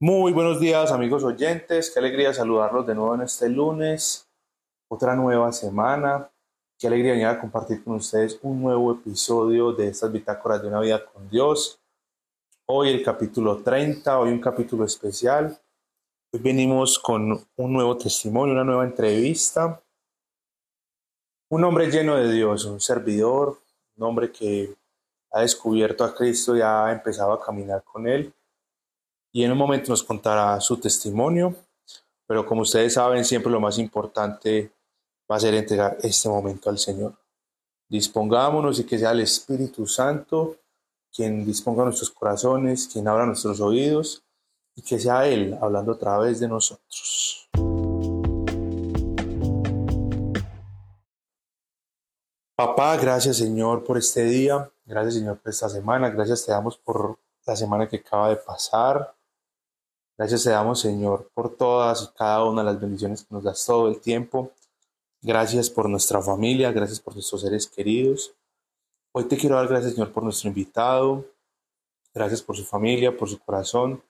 Muy buenos días amigos oyentes, qué alegría saludarlos de nuevo en este lunes, otra nueva semana, qué alegría venir a compartir con ustedes un nuevo episodio de estas bitácoras de una vida con Dios. Hoy el capítulo 30, hoy un capítulo especial. Hoy venimos con un nuevo testimonio, una nueva entrevista. Un hombre lleno de Dios, un servidor, un hombre que ha descubierto a Cristo y ha empezado a caminar con Él y en un momento nos contará su testimonio, pero como ustedes saben, siempre lo más importante va a ser entregar este momento al Señor. Dispongámonos y que sea el Espíritu Santo quien disponga nuestros corazones, quien abra nuestros oídos y que sea Él hablando a través de nosotros. Papá, gracias Señor por este día, gracias Señor por esta semana, gracias te damos por la semana que acaba de pasar, Gracias te damos, Señor, por todas y cada una de las bendiciones que nos das todo el tiempo. Gracias por nuestra familia, gracias por nuestros seres queridos. Hoy te quiero dar gracias, Señor, por nuestro invitado. Gracias por su familia, por su corazón.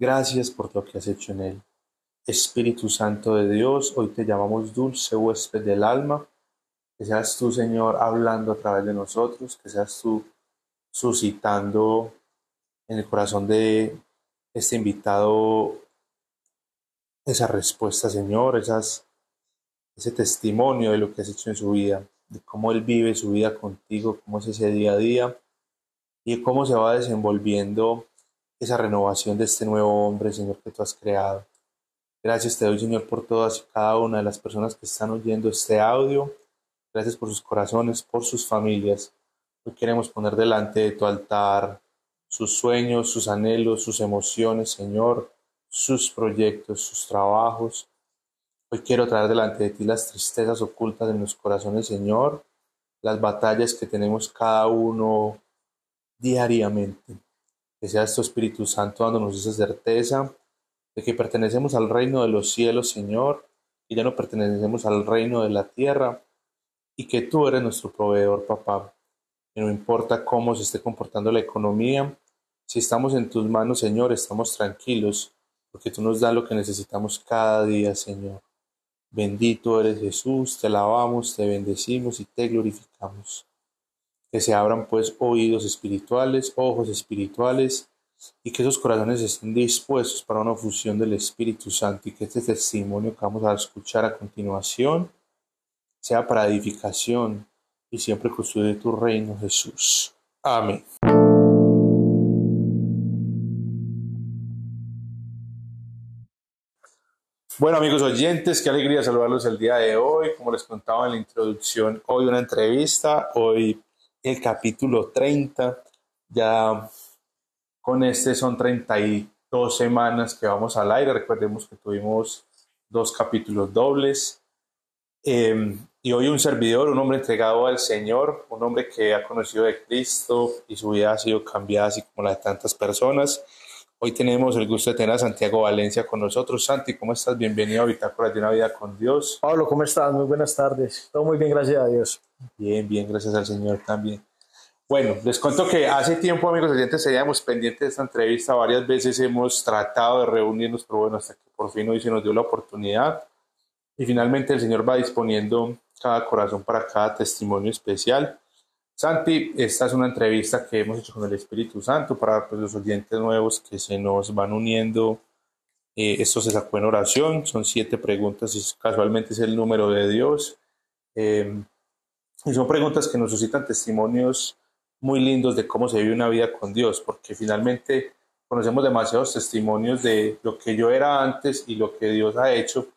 Gracias por lo que has hecho en él. Espíritu Santo de Dios, hoy te llamamos dulce huésped del alma. Que seas tú, Señor, hablando a través de nosotros, que seas tú suscitando en el corazón de este invitado esa respuesta, Señor, esas, ese testimonio de lo que has hecho en su vida, de cómo Él vive su vida contigo, cómo es ese día a día y cómo se va desenvolviendo esa renovación de este nuevo hombre, Señor, que tú has creado. Gracias te doy, Señor, por todas y cada una de las personas que están oyendo este audio. Gracias por sus corazones, por sus familias. Hoy queremos poner delante de tu altar sus sueños, sus anhelos, sus emociones, Señor, sus proyectos, sus trabajos. Hoy quiero traer delante de ti las tristezas ocultas de los corazones, Señor, las batallas que tenemos cada uno diariamente. Que sea tu Espíritu Santo dándonos esa certeza de que pertenecemos al reino de los cielos, Señor, y ya no pertenecemos al reino de la tierra, y que tú eres nuestro proveedor, papá no importa cómo se esté comportando la economía, si estamos en tus manos, Señor, estamos tranquilos, porque tú nos das lo que necesitamos cada día, Señor. Bendito eres Jesús, te alabamos, te bendecimos y te glorificamos. Que se abran pues oídos espirituales, ojos espirituales, y que esos corazones estén dispuestos para una fusión del Espíritu Santo y que este testimonio que vamos a escuchar a continuación sea para edificación, y siempre construye tu reino, Jesús. Amén. Bueno amigos oyentes, qué alegría saludarlos el día de hoy. Como les contaba en la introducción, hoy una entrevista, hoy el capítulo 30. Ya con este son 32 semanas que vamos al aire. Recordemos que tuvimos dos capítulos dobles. Eh, y hoy un servidor, un hombre entregado al Señor, un hombre que ha conocido de Cristo y su vida ha sido cambiada así como la de tantas personas. Hoy tenemos el gusto de tener a Santiago Valencia con nosotros. Santi, ¿cómo estás? Bienvenido a Bitácora de una vida con Dios. Pablo, ¿cómo estás? Muy buenas tardes. Todo muy bien, gracias a Dios. Bien, bien, gracias al Señor también. Bueno, les cuento que hace tiempo, amigos oyentes, seríamos pendientes de esta entrevista. Varias veces hemos tratado de reunirnos, pero bueno, hasta que por fin hoy se nos dio la oportunidad. Y finalmente el Señor va disponiendo cada corazón para cada testimonio especial. Santi, esta es una entrevista que hemos hecho con el Espíritu Santo para pues, los oyentes nuevos que se nos van uniendo. Eh, esto se sacó en oración, son siete preguntas y casualmente es el número de Dios. Eh, y son preguntas que nos suscitan testimonios muy lindos de cómo se vive una vida con Dios, porque finalmente conocemos demasiados testimonios de lo que yo era antes y lo que Dios ha hecho,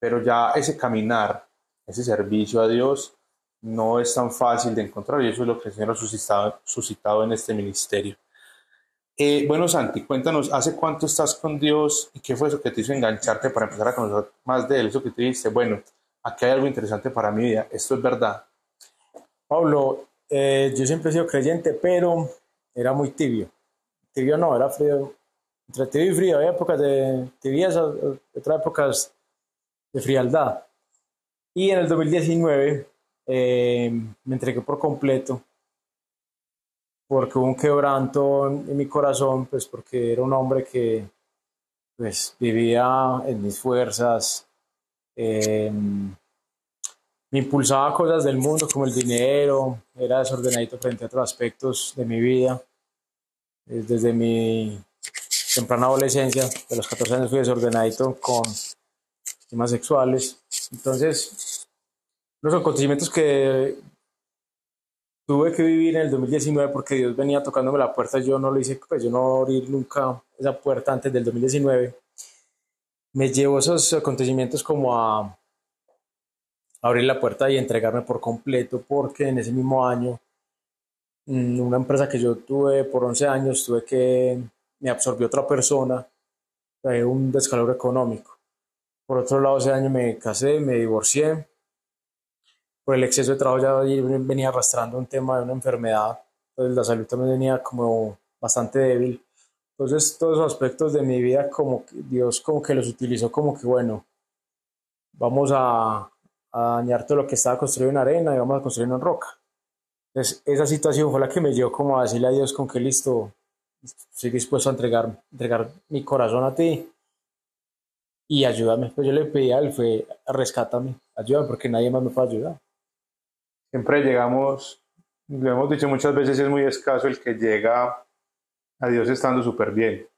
pero ya ese caminar ese servicio a Dios no es tan fácil de encontrar y eso es lo que el Señor ha suscitado, suscitado en este ministerio. Eh, bueno, Santi, cuéntanos, ¿hace cuánto estás con Dios y qué fue eso que te hizo engancharte para empezar a conocer más de Él? Eso que te dijiste, bueno, aquí hay algo interesante para mi vida, esto es verdad. Pablo, eh, yo siempre he sido creyente, pero era muy tibio. Tibio no, era frío. Entre tibio y frío, había épocas de tibieza, otras épocas de frialdad. Y en el 2019 eh, me entregué por completo porque hubo un quebranto en, mi corazón, pues porque era un hombre que pues vivía en mis fuerzas, em, me impulsaba cosas del mundo como el dinero, era desordenadito frente a otros aspectos de mi vida. Eh, desde mi temprana adolescencia, de los 14 años fui desordenadito con temas sexuales. Entonces, los acontecimientos que tuve que vivir en el 2019 porque Dios venía tocándome la puerta, yo no lo hice, pues yo no abrí nunca esa puerta antes del 2019. Me llevó esos acontecimientos como a abrir la puerta y entregarme por completo porque en ese mismo año mm, una empresa que yo tuve por 11 años tuve que me absorbió otra persona un descalabro económico por otro lado ese año me casé me divorcié por el exceso de trabajo ya venía arrastrando un tema de una enfermedad entonces la salud también venía como bastante débil entonces todos esos aspectos de mi vida como que Dios como que los utilizó como que bueno vamos a a dañar todo lo que estaba construido en arena y vamos a construirlo en roca. Entonces, esa situación fue la que me llevó como a decirle a Dios con que listo, estoy dispuesto a entregar, entregar mi corazón a ti y ayúdame. Pues yo le pedí a él, fue, rescátame, ayúdame porque nadie más me puede ayudar. Siempre llegamos, lo hemos dicho muchas veces, es muy escaso el que llega a Dios estando súper bien.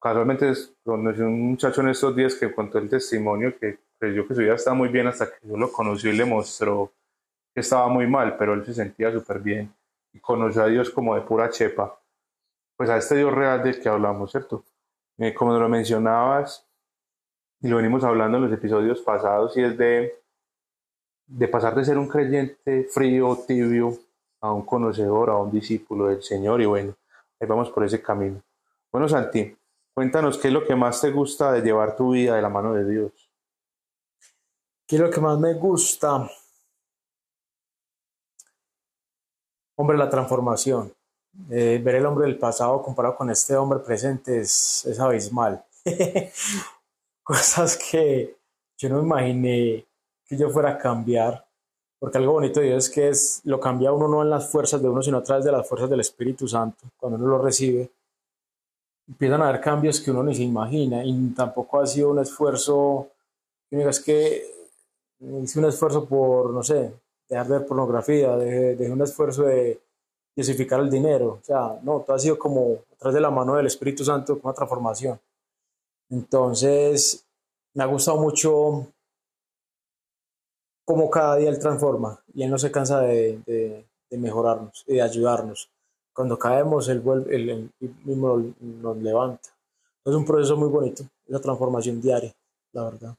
Casualmente, conocí un muchacho en estos días que contó el testimonio que creyó que su vida estaba muy bien hasta que yo lo conocí y le mostró que estaba muy mal, pero él se sentía súper bien y conoció a Dios como de pura chepa. Pues a este Dios real del que hablamos, ¿cierto? Eh, como lo mencionabas, y lo venimos hablando en los episodios pasados, y es de, de pasar de ser un creyente frío, tibio, a un conocedor, a un discípulo del Señor, y bueno, ahí vamos por ese camino. Bueno, Santi, cuéntanos qué es lo que más te gusta de llevar tu vida de la mano de Dios. ¿Qué es lo que más me gusta? Hombre, la transformación. Eh, ver el hombre del pasado comparado con este hombre presente es, es abismal. Cosas que yo no imaginé que yo fuera a cambiar. Porque algo bonito de Dios es que es, lo cambia uno no en las fuerzas de uno, sino a través de las fuerzas del Espíritu Santo. Cuando uno lo recibe, empiezan a haber cambios que uno ni se imagina. Y tampoco ha sido un esfuerzo, es que hice un esfuerzo por, no sé, dejar de ver pornografía, dejé, un esfuerzo de desificar el dinero. O sea, no, todo ha sido como atrás de la mano del Espíritu Santo, una transformación. Entonces, me ha gustado mucho cómo cada día Él transforma y Él no se cansa de, de, mejorarnos y de ayudarnos. Cuando caemos, Él, vuelve, él, mismo nos levanta. Es un proceso muy bonito, esa transformación diaria, la verdad.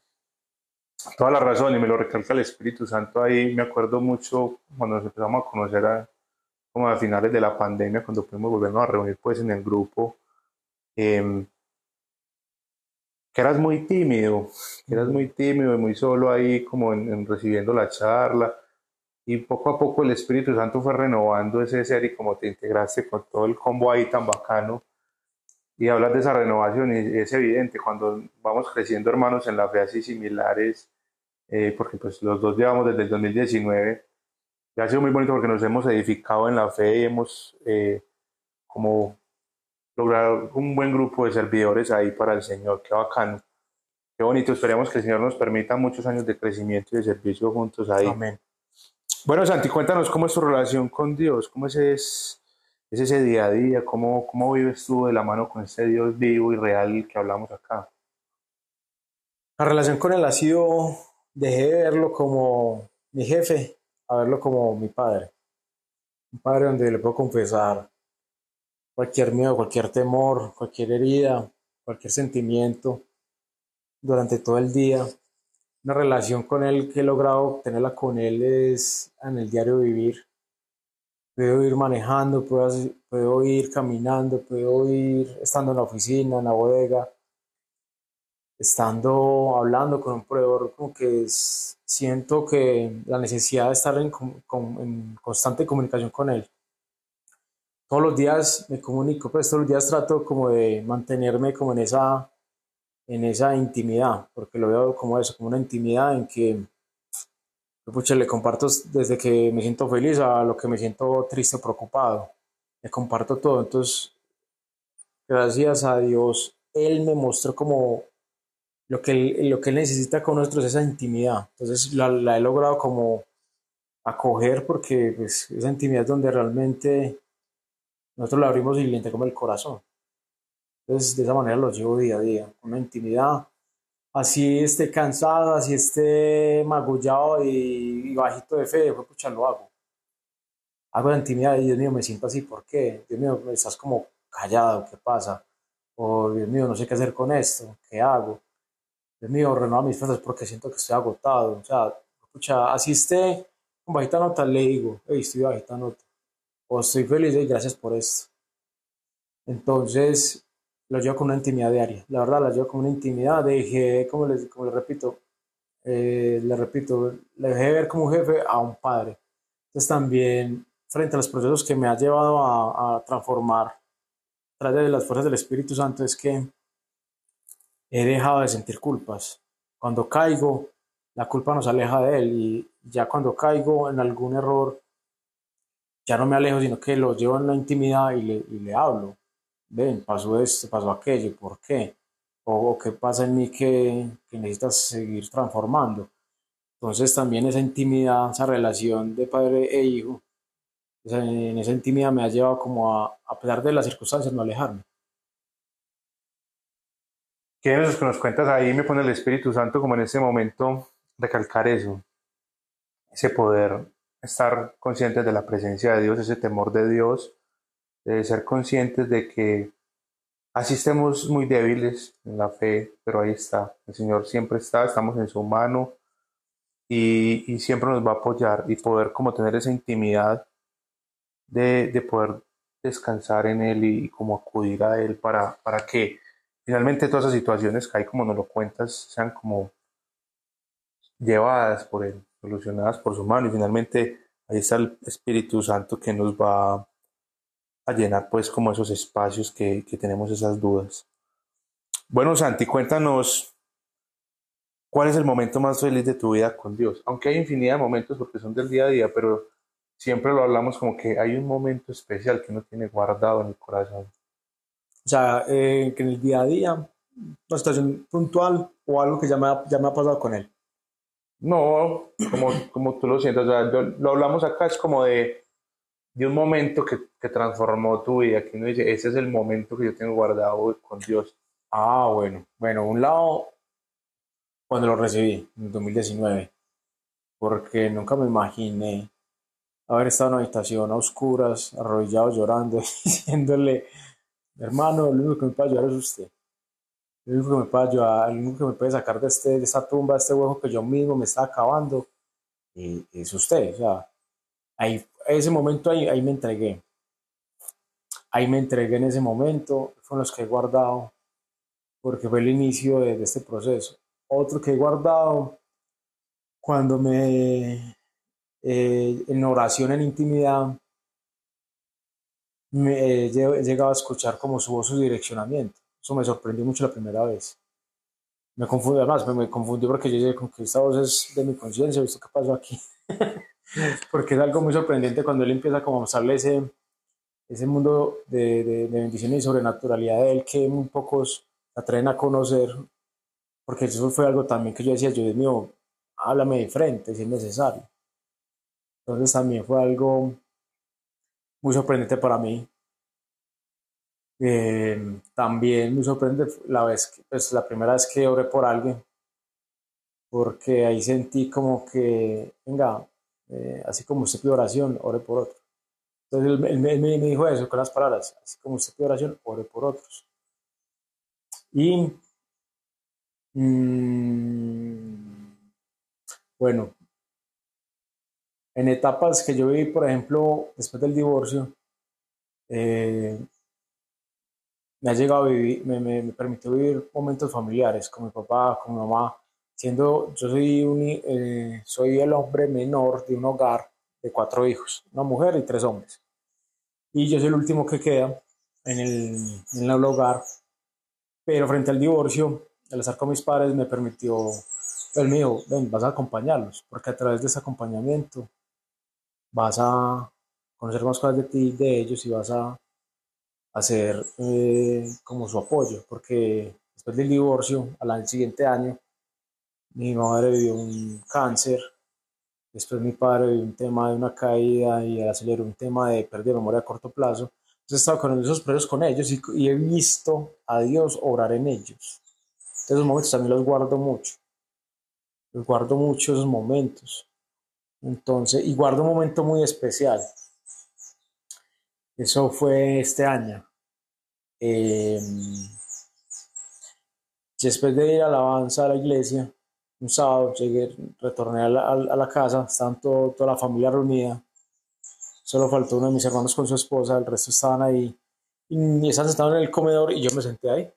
Toda la razón, y me lo recalca el Espíritu Santo ahí. Me acuerdo mucho cuando nos empezamos a conocer a, como a finales de la pandemia, cuando pudimos volvernos a reunir pues en el grupo, em, que eras muy tímido, que eras muy tímido y muy solo ahí como en, recibiendo la charla. Y poco a poco el Espíritu Santo fue renovando ese ser y como te integraste con todo el combo ahí tan bacano. Y hablas de esa renovación y es evidente cuando vamos creciendo hermanos en la fe así similares, eh, porque pues los dos llevamos desde el 2019. Y ha sido muy bonito porque nos hemos edificado en la fe y hemos eh, como logrado un buen grupo de servidores ahí para el Señor. Qué bacano. Qué bonito. Esperemos que el Señor nos permita muchos años de crecimiento y de servicio juntos ahí. Amén. Bueno, Santi, cuéntanos cómo es tu relación con Dios, cómo es, es, ese día a día, cómo, cómo vives tú de la mano con ese Dios vivo y real que hablamos acá. La relación con Él ha sido dejé de verlo como mi jefe a verlo como mi padre. Un padre donde le puedo confesar cualquier miedo, cualquier temor, cualquier herida, cualquier sentimiento durante todo el día. Una relación con él que he logrado tenerla con él es en el diario vivir. Puedo ir manejando, puedo, puedo ir caminando, puedo ir estando en la oficina, en la bodega, estando hablando con un proveedor, como que siento que la necesidad de estar en, constante comunicación con él. Todos los días me comunico, pues todos los días trato como de mantenerme como en esa, en esa intimidad, porque lo veo como eso, como una intimidad en que pucha, le comparto desde que me siento feliz a lo que me siento triste preocupado. Le comparto todo. Entonces, gracias a Dios él me mostró como lo que él, lo que él necesita con nosotros, esa intimidad. Entonces la, la he logrado como acoger porque pues, esa intimidad es donde realmente nosotros la abrimos y le como el corazón. Entonces de esa manera lo llevo día a día, una intimidad. Así esté cansado, así esté magullado y, bajito de fe, pues pucha, lo hago. Hago la intimidad Dios mío, me siento así, ¿por qué? Dios mío, estás como callado, ¿qué pasa? O Dios mío, no sé qué hacer con esto, ¿qué hago? Dios mío, renueva mis fuerzas porque siento que estoy agotado. O sea, escucha, así esté con bajita nota, le digo, hey, estoy bajita nota. O estoy feliz y gracias por esto. Entonces, lo llevo con una intimidad diaria. La verdad, la llevo con una intimidad. Dejé, como les, como les repito, eh, le repito, le dejé ver como jefe a un padre. Entonces, también, frente a los procesos que me ha llevado a, a transformar, tras de las fuerzas del Espíritu Santo, es que he dejado de sentir culpas. Cuando caigo, la culpa nos aleja de él y ya cuando caigo en algún error, ya no me alejo, sino que lo llevo en la intimidad y le, y le hablo. Ven, pasó esto, pasó aquello, ¿por qué? O, qué pasa en mí que, necesitas seguir transformando. Entonces también esa intimidad, esa relación de padre e hijo, en esa intimidad me ha llevado como a, a pesar de las circunstancias, no alejarme. ¿Qué es lo que nos cuentas ahí? Me pone el Espíritu Santo como en ese momento recalcar eso, ese poder, estar conscientes de la presencia de Dios, ese temor de Dios, de ser conscientes de que así estemos muy débiles en la fe, pero ahí está, el Señor siempre está, estamos en su mano y, y siempre nos va a apoyar y poder como tener esa intimidad de, de poder descansar en Él y, como acudir a Él para, para que finalmente todas esas situaciones que hay, como nos lo cuentas, sean como llevadas por Él, solucionadas por su mano y finalmente ahí está el Espíritu Santo que nos va a llenar pues como esos espacios que, que tenemos esas dudas. Bueno, Santi, cuéntanos cuál es el momento más feliz de tu vida con Dios. Aunque hay infinidad de momentos porque son del día a día, pero siempre lo hablamos como que hay un momento especial que uno tiene guardado en el corazón. O sea, eh, que en el día a día, una situación puntual o algo que ya me ha, ya me ha pasado con él. No, como, como tú lo sientes, o sea, lo hablamos acá, es como de, de un momento que, que, transformó tu vida, que uno dice, ese es el momento que yo tengo guardado con Dios. Ah, bueno, bueno, un lado, cuando lo recibí, en 2019, porque nunca me imaginé haber estado en una habitación a oscuras, arrodillado llorando, diciéndole Hermano, lo único que me puede ayudar es usted. Lo único que me puede ayudar, lo único que me puede sacar de, este, de esta tumba, de este hueco que yo mismo me está acabando, y, es usted. O sea, ahí, ese momento ahí, ahí me entregué. Ahí me entregué en ese momento, fueron los que he guardado, porque fue el inicio de, de este proceso. Otro que he guardado, cuando me, eh, en oración, en intimidad, me, he llegado a escuchar como su voz, su direccionamiento. Eso me sorprendió mucho la primera vez. Me confundió, además, me, me confundió porque yo dije, con que esta voz es de mi conciencia, ¿visto qué pasó aquí? porque es algo muy sorprendente cuando él empieza como a mostrarle ese, ese mundo de, de, de bendición y sobrenaturalidad de él que muy pocos atreven a conocer, porque eso fue algo también que yo decía, yo Dios mío, háblame de frente si es necesario. Entonces también fue algo muy sorprendente para mí. Eh, también muy sorprendente la vez que, pues, la primera vez que oré por alguien, porque ahí sentí como que, venga, eh, así como usted pide oración, ore por otro. Entonces él, me, dijo eso con las palabras, así como usted pide oración, ore por otros. Y mmm, bueno, en etapas que yo viví, por ejemplo, después del divorcio, eh, me ha llegado a vivir, me, me, permitió vivir momentos familiares con mi papá, con mi mamá, siendo, yo soy, un, eh, soy el hombre menor de un hogar de cuatro hijos, una mujer y tres hombres. Y yo soy el último que queda en el, en el hogar, pero frente al divorcio, al estar con mis padres, me permitió, me dijo, ven, vas a acompañarlos, porque a través de ese acompañamiento vas a conocer más cosas de ti, de ellos y vas a, a ser eh, como su apoyo, porque después del divorcio, al siguiente año, mi madre vivió un cáncer, después mi padre vivió un tema de una caída y el aceleró un tema de pérdida de memoria a corto plazo. Entonces he estado con esos presos con ellos y, y, he visto a Dios orar en ellos. Esos momentos también los guardo mucho. Los guardo mucho esos momentos. Entonces, y guardo un momento muy especial. Eso fue este año. Eh, después de ir a alabanza a la iglesia, un sábado llegué, retorné a la, casa, estaban toda la familia reunida. Solo faltó uno de mis hermanos con su esposa, el resto estaban ahí. Y estaban sentados en el comedor y yo me senté ahí.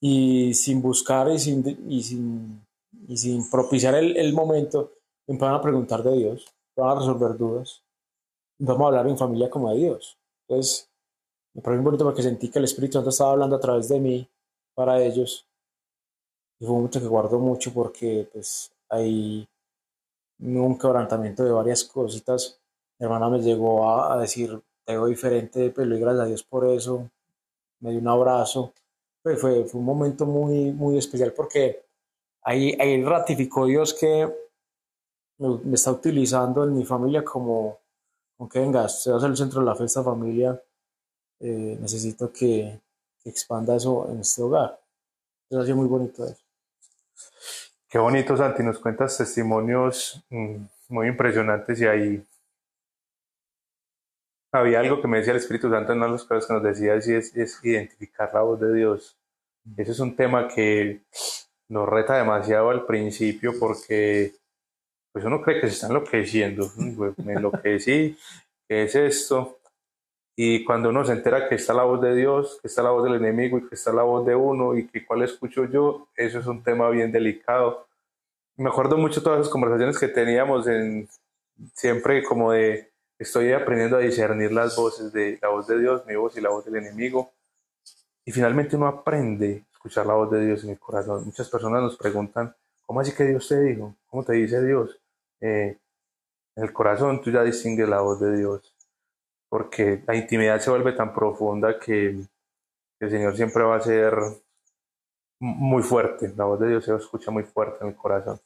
Y sin buscar y sin, y sin, y sin propiciar el, el momento, me empezaron a preguntar de Dios, empezaron a resolver dudas. Vamos a hablar en familia como de Dios. Entonces, me pareció muy bonito porque sentí que el Espíritu Santo estaba hablando a través de mí para ellos. Y fue un momento que guardo mucho porque pues hay un quebrantamiento de varias cositas. Mi hermana me llegó a, decir, te veo diferente, pero pues, gracias a Dios por eso. Me dio un abrazo. Pues fue, fue un momento muy, muy especial porque ahí, ahí ratificó Dios que me, está utilizando en mi familia como, aunque venga, usted va a ser el centro de la fiesta familia, eh, necesito que, expanda eso en este hogar. Eso ha sido muy bonito eso. Qué bonito, Santi, nos cuentas testimonios mm, muy impresionantes y ahí había algo que me decía el Espíritu Santo en una de las cosas que nos decía y es, es identificar la voz de Dios. Ese es un tema que nos reta demasiado al principio porque pues uno cree que se está enloqueciendo. Me enloquecí, ¿qué es esto? Y cuando uno se entera que está la voz de Dios, que está la voz del enemigo y que está la voz de uno y que cuál escucho yo, eso es un tema bien delicado. Me acuerdo mucho todas esas conversaciones que teníamos en siempre como de estoy aprendiendo a discernir las voces de la voz de Dios, mi voz y la voz del enemigo. Y finalmente uno aprende a escuchar la voz de Dios en el corazón. Muchas personas nos preguntan, ¿cómo así que Dios te dijo? ¿Cómo te dice Dios? Eh, en el corazón tú ya distingues la voz de Dios porque la intimidad se vuelve tan profunda que el Señor siempre va a ser muy fuerte, la voz de Dios se escucha muy fuerte en el corazón.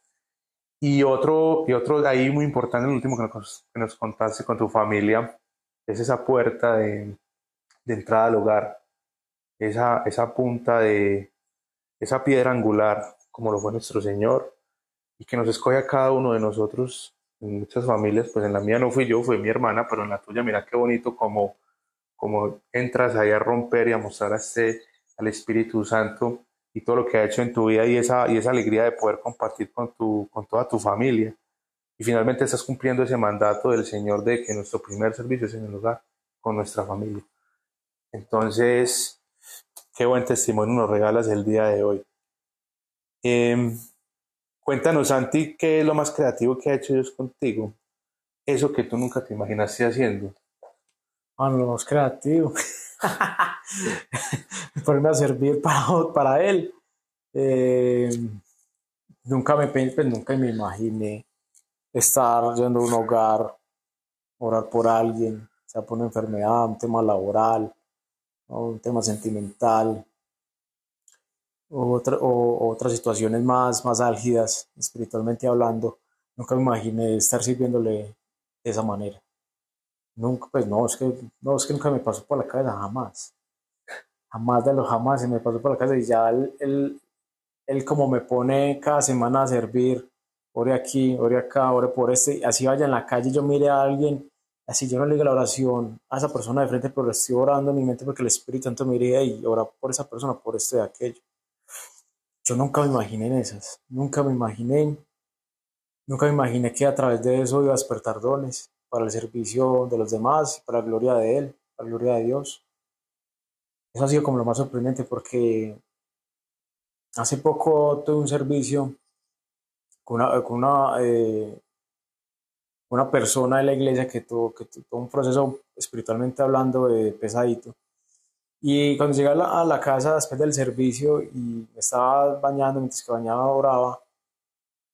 Y otro, y otro ahí muy importante, el último que nos, que contaste con tu familia, es esa puerta de, de entrada al hogar, esa, esa punta de, esa piedra angular, como lo fue nuestro Señor, y que nos escoge a cada uno de nosotros en muchas familias, pues en la mía no fui yo, fue mi hermana, pero en la tuya, mira qué bonito como, como entras ahí a romper y a mostrar a este, al Espíritu Santo y todo lo que ha hecho en tu vida y esa, y esa alegría de poder compartir con, tu, con toda tu familia. Y finalmente estás cumpliendo ese mandato del Señor de que nuestro primer servicio es en el hogar, con nuestra familia. Entonces, qué buen testimonio nos regalas el día de hoy. Eh, Cuéntanos, Santi, ¿qué es lo más creativo que ha hecho Dios contigo? Eso que tú nunca te imaginaste haciendo. Bueno, lo más creativo. Ponerme a servir para, para Él. Eh, nunca, me, pues, nunca me imaginé estar yendo a un hogar, orar por alguien, sea por una enfermedad, un tema laboral, un tema sentimental, o, o, otras situaciones más, más álgidas, espiritualmente hablando, nunca me imaginé estar sirviéndole de esa manera. Nunca, pues no, es que, no, es que nunca me pasó por la cabeza, jamás. Jamás de los jamás se me pasó por la cabeza y ya él, él, como me pone cada semana a servir, ore aquí, ore acá, ore por este, así vaya en la calle, yo mire a alguien, así yo no le diga la oración a esa persona de frente, pero estoy orando en mi mente porque el Espíritu Santo me diría y ora por esa persona, por esto y aquello. Yo nunca me imaginé en esas, nunca me imaginé, nunca me imaginé que a través de eso iba a despertar dones para el servicio de los demás, para la gloria de Él, para la gloria de Dios. Eso ha sido como lo más sorprendente porque hace poco tuve un servicio con una, con una, eh, una persona de la iglesia que tuvo, que tuvo un proceso espiritualmente hablando de pesadito y cuando llegué a la, casa después del servicio y me estaba bañando, mientras que bañaba oraba,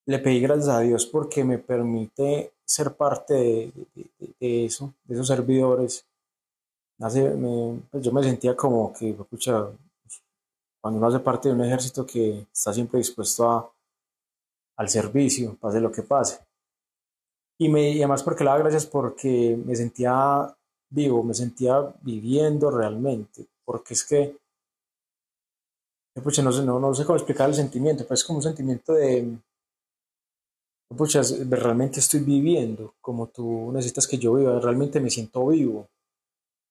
le pedí gracias a Dios porque me permite ser parte de, eso, de esos servidores, pues yo me sentía como que, escucha, cuando uno hace parte de un ejército que está siempre dispuesto a, al servicio, pase lo que pase. Y, me, y además porque le daba gracias porque me sentía vivo, me sentía viviendo realmente, porque es que, pucha, no sé, no, sé cómo explicar el sentimiento, pero es como un sentimiento de, pucha, realmente estoy viviendo como tú necesitas que yo viva, realmente me siento vivo.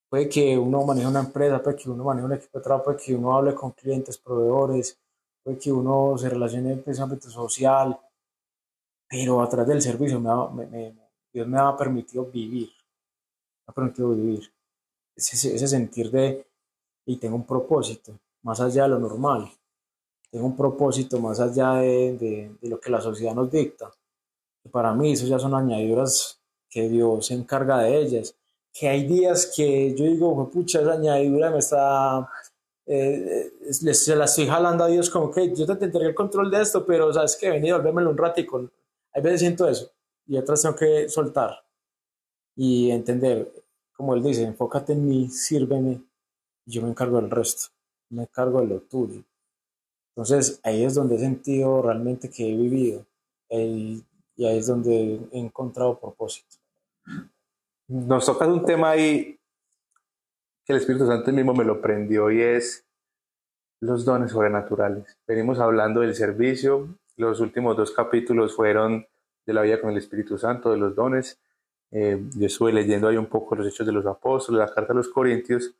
Puede que uno maneje una empresa, puede que uno maneje un equipo de trabajo, puede que uno hable con clientes, proveedores, puede que uno se relacione en ese ámbito social, pero a través del servicio me, Dios me ha permitido vivir, me ha permitido vivir. Ese, ese sentir de, y tengo un propósito, más allá de lo normal, tengo un propósito más allá de, de lo que la sociedad nos dicta para mí eso ya son añadiduras que Dios se encarga de ellas. Que hay días que yo digo, pucha, esa añadidura me está, eh, se la estoy jalando a Dios como que yo te tendré el control de esto, pero sabes que vení, volvémelo un ratico. Hay veces siento eso y otras tengo que soltar y entender, como él dice, enfócate en mí, sírveme, yo me encargo del resto, me encargo de lo tuyo. Entonces ahí es donde he sentido realmente que he vivido y ahí es donde he encontrado propósito. Nos toca un tema ahí que el Espíritu Santo mismo me lo prendió y es los dones sobrenaturales. Venimos hablando del servicio, los últimos dos capítulos fueron de la vida con el Espíritu Santo, de los dones. Eh, yo estuve leyendo ahí un poco los hechos de los apóstoles, la carta a los Corintios,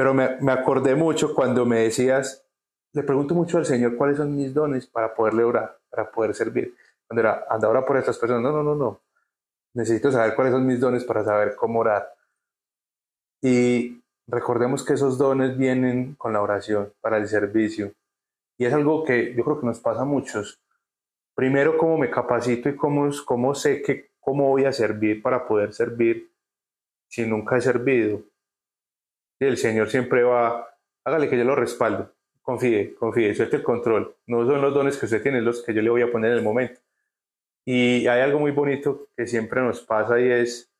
pero me, me acordé mucho cuando me decías, le pregunto mucho al Señor cuáles son mis dones para poderle orar, para poder servir cuando era, anda ahora por estas personas, no, no, no, no. Necesito saber cuáles son mis dones para saber cómo orar. Y recordemos que esos dones vienen con la oración, para el servicio. Y es algo que yo creo que nos pasa a muchos. Primero, cómo me capacito y cómo, cómo sé que, cómo voy a servir para poder servir si nunca he servido. Y el Señor siempre va, hágale que yo lo respaldo. Confíe, confíe, suelte el control. No son los dones que usted tiene los que yo le voy a poner en el momento. Y hay algo muy bonito que siempre nos pasa y es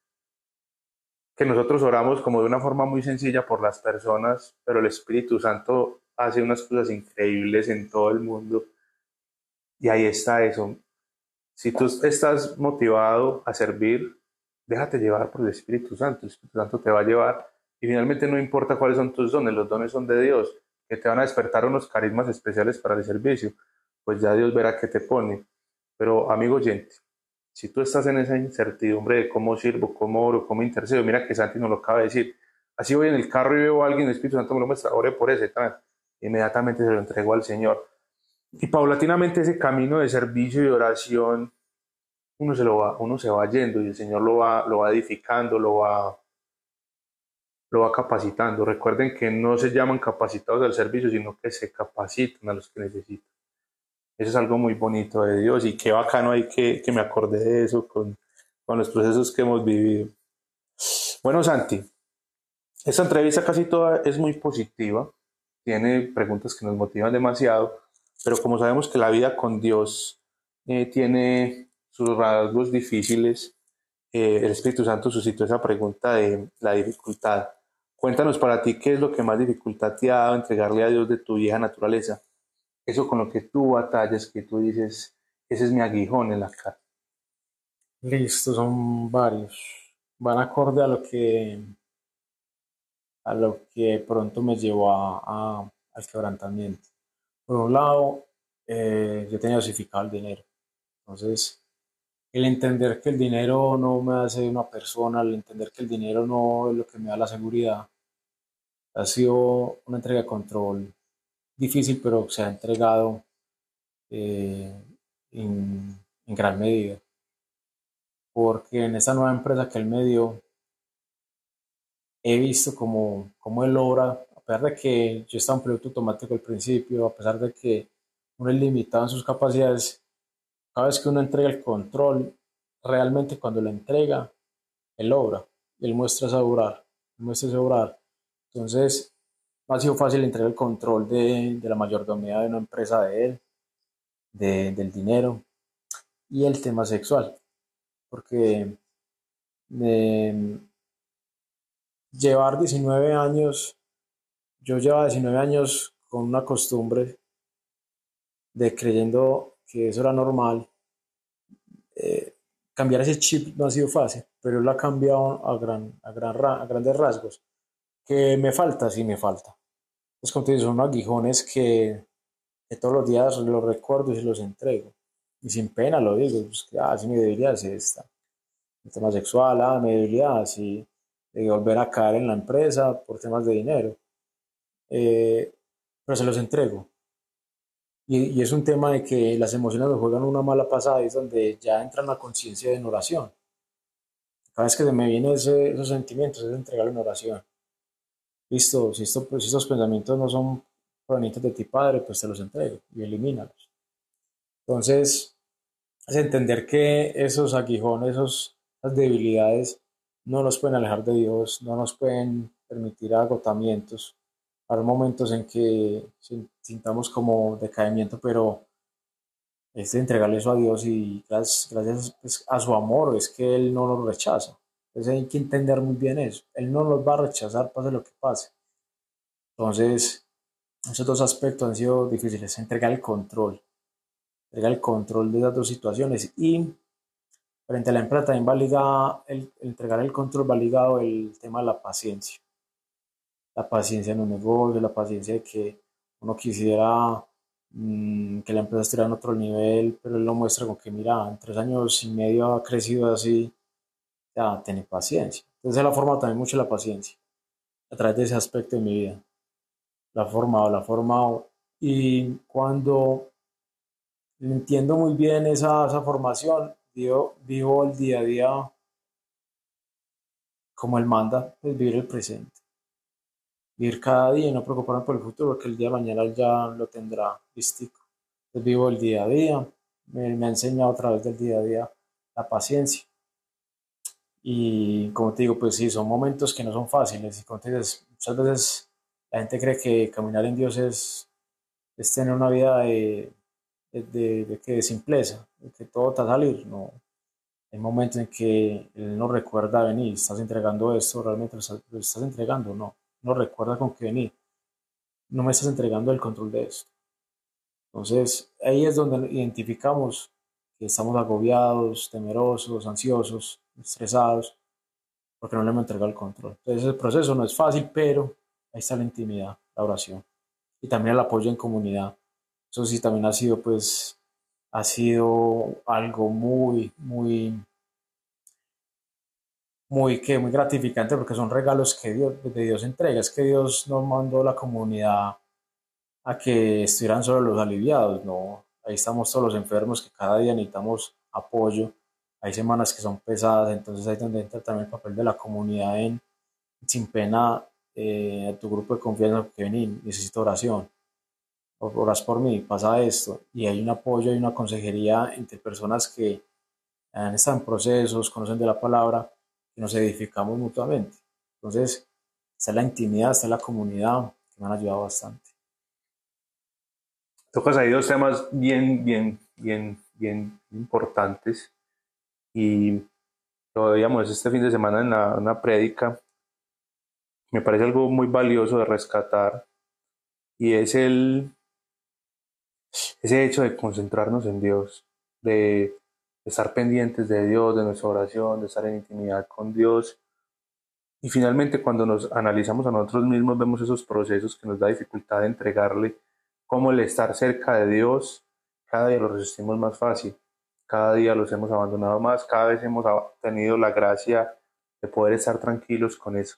que nosotros oramos como de una forma muy sencilla por las personas, pero el Espíritu Santo hace unas cosas increíbles en todo el mundo. Y ahí está eso. Si tú estás motivado a servir, déjate llevar por el Espíritu Santo. El Espíritu Santo te va a llevar. Y finalmente no importa cuáles son tus dones, los dones son de Dios, que te van a despertar unos carismas especiales para el servicio. Pues ya Dios verá qué te pone. Pero, amigo oyente, si tú estás en esa incertidumbre de cómo sirvo, cómo oro, cómo intercedo, mira que Santi nos lo acaba de decir. Así voy en el carro y veo a alguien, el Espíritu Santo me lo muestra, ore por ese, tal. Inmediatamente se lo entrego al Señor. Y paulatinamente ese camino de servicio y oración, uno se, lo va, uno se va yendo y el Señor lo va, lo va edificando, lo va, lo va capacitando. Recuerden que no se llaman capacitados al servicio, sino que se capacitan a los que necesitan. Eso es algo muy bonito de Dios y qué bacano hay que, que me acordé de eso con, con los procesos que hemos vivido. Bueno, Santi, esta entrevista casi toda es muy positiva, tiene preguntas que nos motivan demasiado, pero como sabemos que la vida con Dios eh, tiene sus rasgos difíciles, eh, el Espíritu Santo suscitó esa pregunta de la dificultad. Cuéntanos para ti qué es lo que más dificultad te ha dado entregarle a Dios de tu vieja naturaleza eso con lo que tú batallas, que tú dices, ese es mi aguijón en la cara. Listo, son varios. Van acorde a lo que a lo que pronto me llevó a, al quebrantamiento. Por un lado, eh, yo tenía dosificado el dinero. Entonces, el entender que el dinero no me hace una persona, el entender que el dinero no es lo que me da la seguridad, ha sido una entrega de control difícil, pero se ha entregado eh, en, gran medida. Porque en esta nueva empresa que él me dio, he visto como, como él logra, a pesar de que yo estaba en piloto automático al principio, a pesar de que uno es limitado en sus capacidades, cada vez que uno entrega el control, realmente cuando lo entrega, él logra, él muestra esa orar, muestra ese orar. Entonces, ha sido fácil entregar el control de, la mayordomía de una empresa de él, del dinero y el tema sexual, porque llevar 19 años, yo llevaba 19 años con una costumbre de creyendo que eso era normal. Eh, cambiar ese chip no ha sido fácil, pero lo ha cambiado a, gran, a, gran, a grandes rasgos. Que me falta, sí me falta. Es como te digo, son aguijones que, que, todos los días los recuerdo y se los entrego. Y sin pena lo digo, pues, ah, mi debilidad es esta. El tema sexual, ah, mi debilidad, sí, de volver a caer en la empresa por temas de dinero. Eh, pero se los entrego. Y, es un tema de que las emociones nos juegan una mala pasada, y es donde ya entra la conciencia en oración. Cada vez que me vienen esos sentimientos, es entregarlo en oración. Listo, si, esto, pues, estos pensamientos no son provenientes de ti, Padre, pues te los entrego y elimínalos. Entonces, es entender que esos aguijones, esos, esas debilidades, no nos pueden alejar de Dios, no nos pueden permitir agotamientos. Hay momentos en que sintamos como decaimiento, pero es de entregarle eso a Dios y gracias, gracias pues, a su amor es que Él no nos rechaza. Entonces hay que entender muy bien eso. Él no nos va a rechazar, pase lo que pase. Entonces, esos dos aspectos han sido difíciles. Entregar el control. Entregar el control de esas dos situaciones. Y frente a la empresa también va ligado, el, entregar el control va ligado el tema de la paciencia. La paciencia en un negocio, la paciencia de que uno quisiera mm, que la empresa estuviera en otro nivel, pero él lo muestra con que, mira, en tres años y medio ha crecido así, ya, tiene paciencia. Entonces él ha formado también mucho la paciencia a través de ese aspecto de mi vida. La ha formado, la ha formado. Y cuando entiendo muy bien esa, esa formación, vivo, vivo el día a día como él manda, es vivir el presente vivir cada día y no preocuparme por el futuro, porque el día de mañana ya lo tendrá listico. Entonces vivo el día a día, me, ha enseñado a través del día a día la paciencia. Y como te digo, pues sí, son momentos que no son fáciles. Y como te dices, muchas veces la gente cree que caminar en Dios es, es tener una vida de, de, de, de simpleza, de que todo te va a salir. No, hay momentos en que Él nos recuerda venir, estás entregando esto, realmente lo estás entregando, no no recuerda con qué venir. No me estás entregando el control de esto. Entonces, ahí es donde identificamos que estamos agobiados, temerosos, ansiosos, estresados, porque no le hemos entregado el control. Entonces, el proceso no es fácil, pero ahí está la intimidad, la oración. Y también el apoyo en comunidad. Eso sí, también ha sido, pues, ha sido algo muy, muy muy, que, muy gratificante porque son regalos que Dios, de Dios entrega. Es que Dios no mandó a la comunidad a que estuvieran solo los aliviados, no. Ahí estamos todos los enfermos que cada día necesitamos apoyo. Hay semanas que son pesadas, entonces ahí es donde entra también el papel de la comunidad en, sin pena, eh, a tu grupo de confianza que ven necesito oración. Oras por mí, pasa esto. Y hay un apoyo, hay una consejería entre personas que están en procesos, conocen de la palabra nos edificamos mutuamente. Entonces, está la intimidad, está la comunidad, que me han ayudado bastante. Tocas ahí dos temas bien, bien, bien, bien importantes y lo veíamos este fin de semana en una prédica. Me parece algo muy valioso de rescatar y es el ese hecho de concentrarnos en Dios, de estar pendientes de Dios, de nuestra oración, de estar en intimidad con Dios. Y finalmente cuando nos analizamos a nosotros mismos vemos esos procesos que nos da dificultad de entregarle, como el estar cerca de Dios, cada día lo resistimos más fácil, cada día los hemos abandonado más, cada vez hemos tenido la gracia de poder estar tranquilos con eso.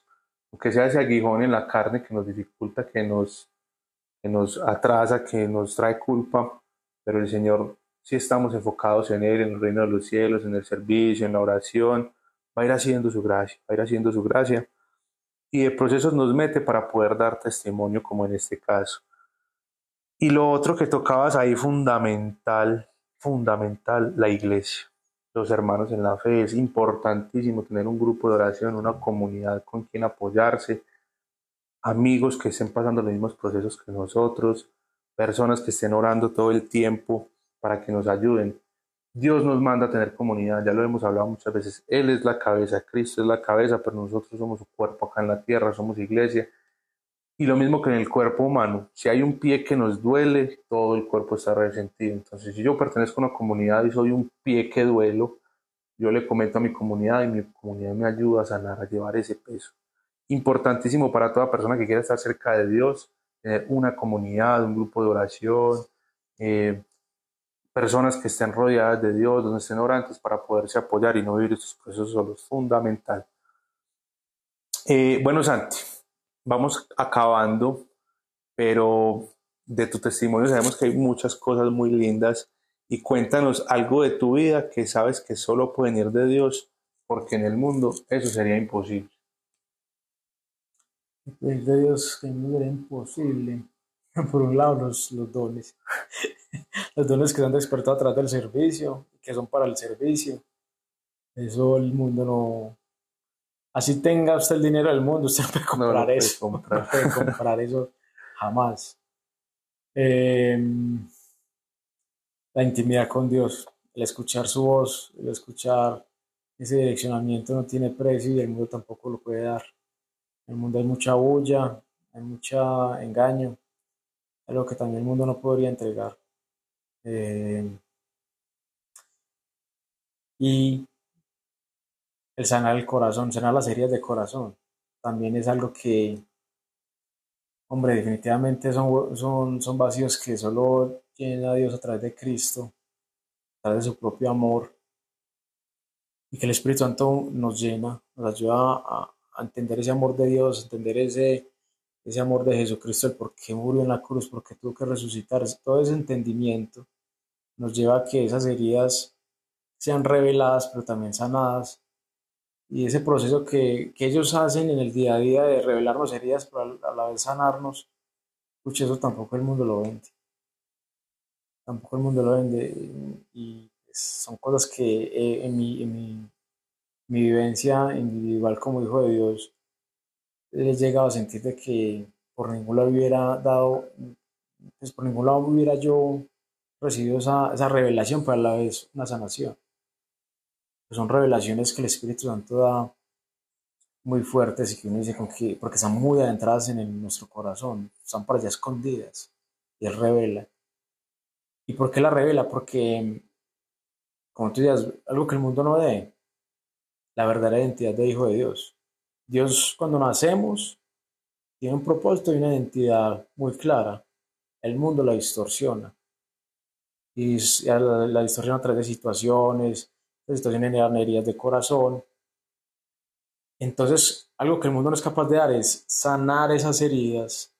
Aunque sea ese aguijón en la carne que nos dificulta, que nos, que nos atrasa, que nos trae culpa, pero el Señor si estamos enfocados en Él, en el reino de los cielos, en el servicio, en la oración, va a ir haciendo su gracia, va a ir haciendo su gracia. Y el proceso nos mete para poder dar testimonio, como en este caso. Y lo otro que tocabas ahí, fundamental, fundamental, la iglesia, los hermanos en la fe. Es importantísimo tener un grupo de oración, una comunidad con quien apoyarse, amigos que estén pasando los mismos procesos que nosotros, personas que estén orando todo el tiempo para que nos ayuden. Dios nos manda a tener comunidad, ya lo hemos hablado muchas veces. Él es la cabeza, Cristo es la cabeza, pero nosotros somos su cuerpo acá en la tierra, somos iglesia. Y lo mismo que en el cuerpo humano, si hay un pie que nos duele, todo el cuerpo está resentido. Entonces, si yo pertenezco a una comunidad y soy un pie que duelo, yo le comento a mi comunidad y mi comunidad me ayuda a sanar, a llevar ese peso. Importantísimo para toda persona que quiera estar cerca de Dios, tener una comunidad, un grupo de oración, eh, personas que estén rodeadas de Dios, donde estén orantes para poderse apoyar y no vivir estos procesos solos, fundamental. Eh, bueno, Santi, vamos acabando, pero de tu testimonio sabemos que hay muchas cosas muy lindas y cuéntanos algo de tu vida que sabes que solo puede venir de Dios, porque en el mundo eso sería imposible. de Dios que no imposible. Por un lado, los, los dones. los dones que se han despertado a través del servicio, que son para el servicio. Eso el mundo no. Así tenga usted el dinero del mundo, usted no puede comprar eso. No puede comprar eso jamás. Em, la intimidad con Dios, el escuchar su voz, el escuchar ese direccionamiento no tiene precio y el mundo tampoco lo puede dar. En el mundo hay mucha bulla, hay mucho engaño, algo que también el mundo no podría entregar. Eh, y el sanar el corazón, sanar las heridas de corazón, también es algo que, hombre, definitivamente son, son, son vacíos que solo llena Dios a través de Cristo, a través de su propio amor, y que el Espíritu Santo nos llena, nos ayuda a, entender ese amor de Dios, entender ese, ese amor de Jesucristo, el por qué murió en la cruz, por qué tuvo que resucitar, todo ese entendimiento nos lleva a que esas heridas sean reveladas, pero también sanadas. Y ese proceso que, que ellos hacen en el día a día de revelarnos heridas, pero a la vez sanarnos, escuche, eso tampoco el mundo lo vende. Tampoco el mundo lo vende. Y son cosas que eh, en, mi, en mi, mi vivencia individual como hijo de Dios, he llegado a sentir de que por ningún lado hubiera dado, pues por ningún lado hubiera yo recibido esa, esa revelación, pero a la vez una sanación. Pues son revelaciones que el Espíritu Santo da muy fuertes y que uno dice con que, porque están muy adentradas en nuestro corazón, están por allá escondidas y Él revela. ¿Y por qué la revela? Porque, como tú dices, algo que el mundo no ve, la verdadera identidad de hijo de Dios. Dios cuando nacemos tiene un propósito y una identidad muy clara. El mundo la distorsiona. Y la, distorsiona a través de situaciones, de situaciones generan heridas de corazón. Entonces, algo que el mundo no es capaz de dar es sanar esas heridas,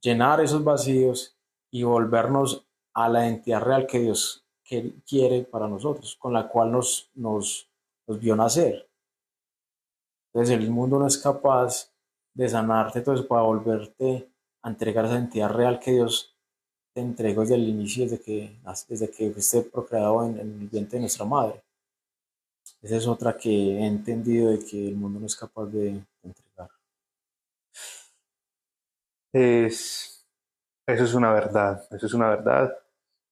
llenar esos vacíos y volvernos a la identidad real que Dios quiere para nosotros, con la cual nos, nos, nos vio nacer. Entonces el mundo no es capaz de sanarte eso para volverte a entregar esa identidad real que Dios te entregó desde el inicio, desde que, desde que fuiste procreado en, el vientre de nuestra madre. Esa es otra que he entendido de que el mundo no es capaz de, entregar. Es, eso es una verdad, eso es una verdad.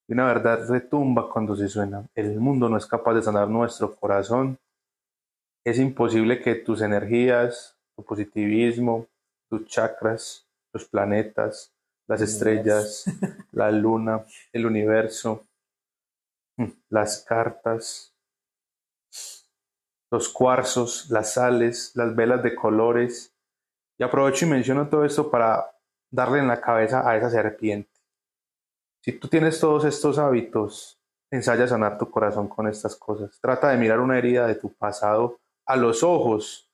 Y una verdad retumba cuando se suena. El mundo no es capaz de sanar nuestro corazón es imposible que tus energías, tu positivismo, tus chakras, los planetas, las estrellas, la luna, el universo, mm, las cartas, los cuarzos, las sales, las velas de colores. Y aprovecho y menciono todo esto para darle en la cabeza a esa serpiente. Si tú tienes todos estos hábitos, ensaya a sanar tu corazón con estas cosas. Trata de mirar una herida de tu pasado a los ojos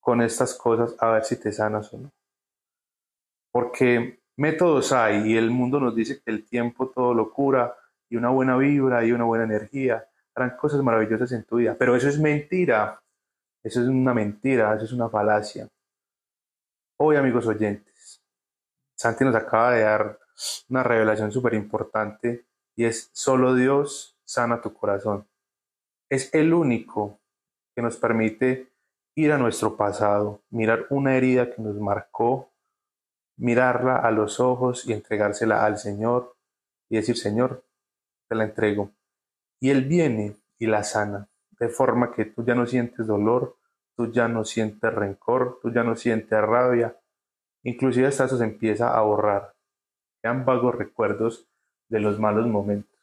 con estas cosas a ver si te sanas o no. Porque métodos hay y el mundo nos dice que el tiempo todo lo cura y una buena vibra y una buena energía harán cosas maravillosas en tu vida. Pero eso es mentira. Eso es una mentira, eso es una falacia. Hoy, amigos oyentes, Santi nos acaba de dar una revelación súper importante y es solo Dios sana tu corazón. Es el único que nos permite ir a nuestro pasado, mirar una herida que nos marcó, mirarla a los ojos y entregársela al Señor y decir, Señor, te la entrego. Y Él viene y la sana, de forma que tú ya no sientes dolor, tú ya no sientes rencor, tú ya no sientes rabia, inclusive hasta eso se empieza a borrar. Quedan vagos recuerdos de los malos momentos.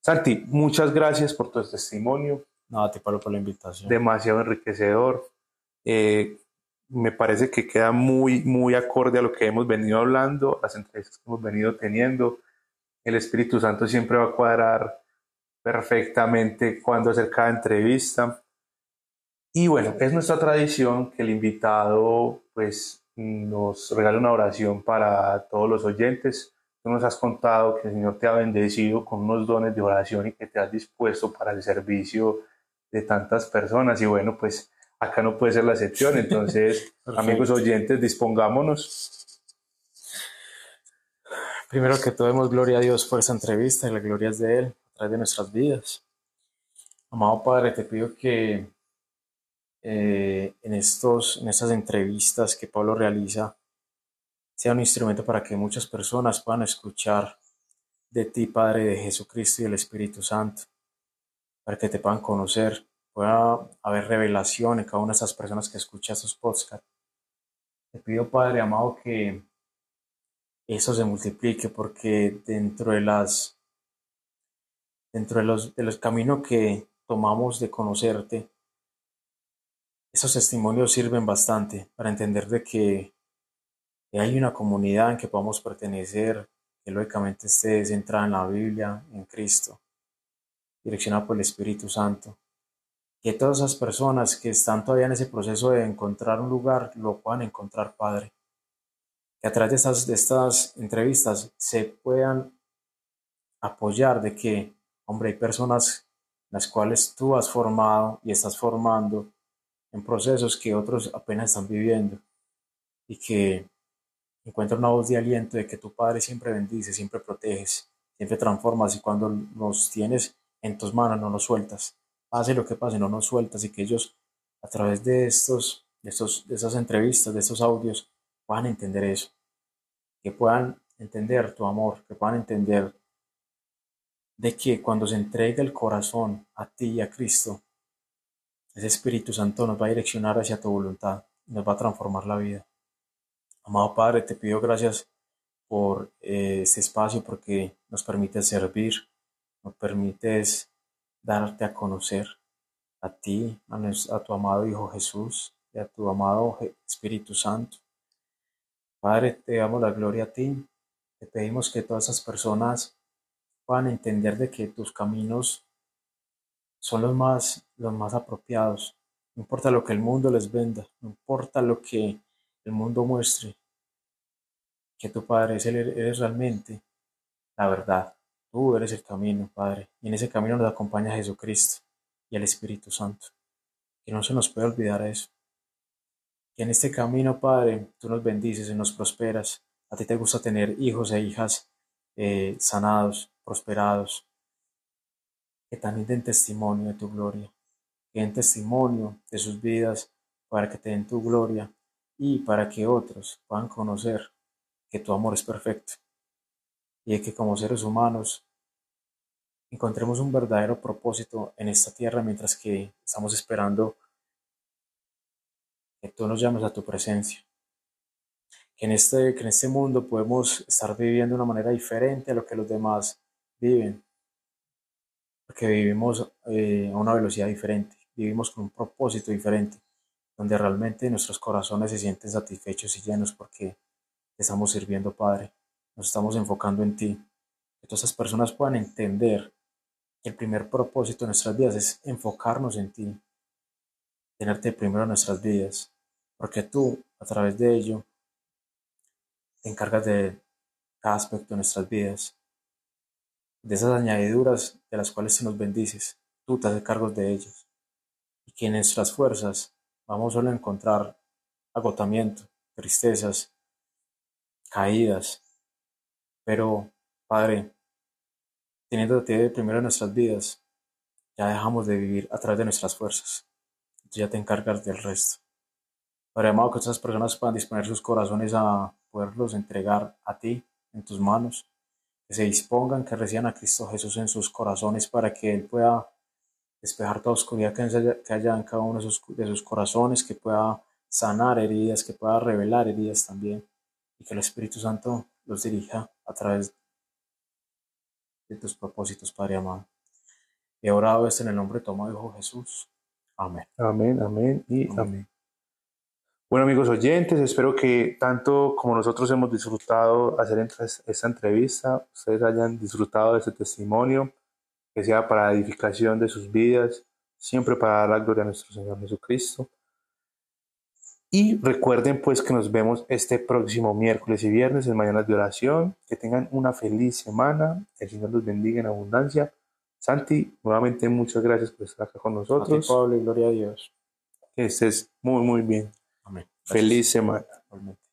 Santi, muchas gracias por tu testimonio. No, te paro por la invitación. Demasiado enriquecedor. Eh, me parece que queda muy, muy acorde a lo que hemos venido hablando, las entrevistas que hemos venido teniendo. El Espíritu Santo siempre va a cuadrar perfectamente cuando hacer cada entrevista. Y bueno, es nuestra tradición que el invitado pues nos regale una oración para todos los oyentes. Tú nos has contado que el Señor te ha bendecido con unos dones de oración y que te has dispuesto para el servicio de tantas personas. Y bueno, pues acá no puede ser la excepción. Entonces, amigos oyentes, dispongámonos. Primero que todo, demos gloria a Dios por esta entrevista y la gloria es de Él a través de nuestras vidas. Amado Padre, te pido que eh, en, estos, en estas entrevistas que Pablo realiza sea un instrumento para que muchas personas puedan escuchar de ti, Padre, de Jesucristo y del Espíritu Santo, para que te puedan conocer, pueda haber revelación en cada una de estas personas que escuchan estos podcasts. Te pido, Padre amado, que eso se multiplique, porque dentro de las dentro de los, de los caminos que tomamos de conocerte, esos testimonios sirven bastante para entender de que hay una comunidad en que podamos pertenecer, que lógicamente esté centrada en la Biblia, en Cristo, direccionada por el Espíritu Santo. Que todas esas personas que están todavía en ese proceso de encontrar un lugar lo puedan encontrar, Padre. Que a través de estas, de estas entrevistas se puedan apoyar de que, hombre, hay personas las cuales tú has formado y estás formando en procesos que otros apenas están viviendo y que encuentra una voz de aliento de que tu Padre siempre bendice, siempre proteges, siempre transformas y cuando nos tienes en tus manos no nos sueltas. Pase lo que pase, no nos sueltas y que ellos a través de estos, de estos, de esas entrevistas, de estos audios, puedan entender eso, que puedan entender tu amor, que puedan entender de que cuando se entrega el corazón a ti y a Cristo, ese Espíritu Santo nos va a direccionar hacia tu voluntad y nos va a transformar la vida. Amado Padre, te pido gracias por eh, este espacio porque nos permite servir, nos permites darte a conocer a ti, a, tu amado Hijo Jesús y a tu amado Espíritu Santo. Padre, te damos la gloria a ti. Te pedimos que todas esas personas puedan entender de que tus caminos son los más, los más apropiados. No importa lo que el mundo les venda, no importa lo que el mundo muestre, que tu Padre es, eres realmente la verdad. Tú eres el camino, Padre, y en ese camino nos acompaña Jesucristo y el Espíritu Santo. Que no se nos puede olvidar eso. Que en este camino, Padre, tú nos bendices y nos prosperas. A ti te gusta tener hijos e hijas eh, sanados, prosperados, que también den testimonio de tu gloria, que den testimonio de sus vidas para que te den tu gloria y para que otros puedan conocer que tu amor es perfecto y que como seres humanos encontremos un verdadero propósito en esta tierra mientras que estamos esperando que tú nos llames a tu presencia. Que en este, que en este mundo podemos estar viviendo de una manera diferente a lo que los demás viven. Porque vivimos eh, a una velocidad diferente, vivimos con un propósito diferente, donde realmente nuestros corazones se sienten satisfechos y llenos porque estamos sirviendo, Padre, nos estamos enfocando en ti, que todas esas personas puedan entender que el primer propósito de nuestras vidas es enfocarnos en ti, tenerte primero en nuestras vidas, porque tú, a través de ello, te encargas de cada aspecto de nuestras vidas de esas añadiduras de las cuales se nos bendices, tú te haces cargo de ellos, y que en nuestras fuerzas vamos a encontrar agotamiento, tristezas, caídas, pero Padre, teniendo ti primero en nuestras vidas, ya dejamos de vivir a través de nuestras fuerzas, ya te encargas del resto. Padre amado, que estas personas puedan disponer sus corazones a poderlos entregar a ti en tus manos que se dispongan, que reciban a Cristo Jesús en sus corazones para que Él pueda despejar toda oscuridad que haya, que haya en cada uno de sus, de sus corazones, que pueda sanar heridas, que pueda revelar heridas también, y que el Espíritu Santo los dirija a través de tus propósitos, Padre amado. He orado esto en el nombre de tu Hijo Jesús. Amén. Amén, amén y amén. Bueno amigos oyentes, espero que tanto como nosotros hemos disfrutado hacer esta entrevista, ustedes hayan disfrutado de este testimonio, que sea para la edificación de sus vidas, siempre para dar la gloria a nuestro Señor Jesucristo. Y recuerden pues que nos vemos este próximo miércoles y viernes en Mañanas de Oración. Que tengan una feliz semana. El Señor los bendiga en abundancia. Santi, nuevamente muchas gracias por estar acá con nosotros. Pablo, y gloria a Dios. Que estés muy, muy bien. Amén. Feliz semana. Igualmente.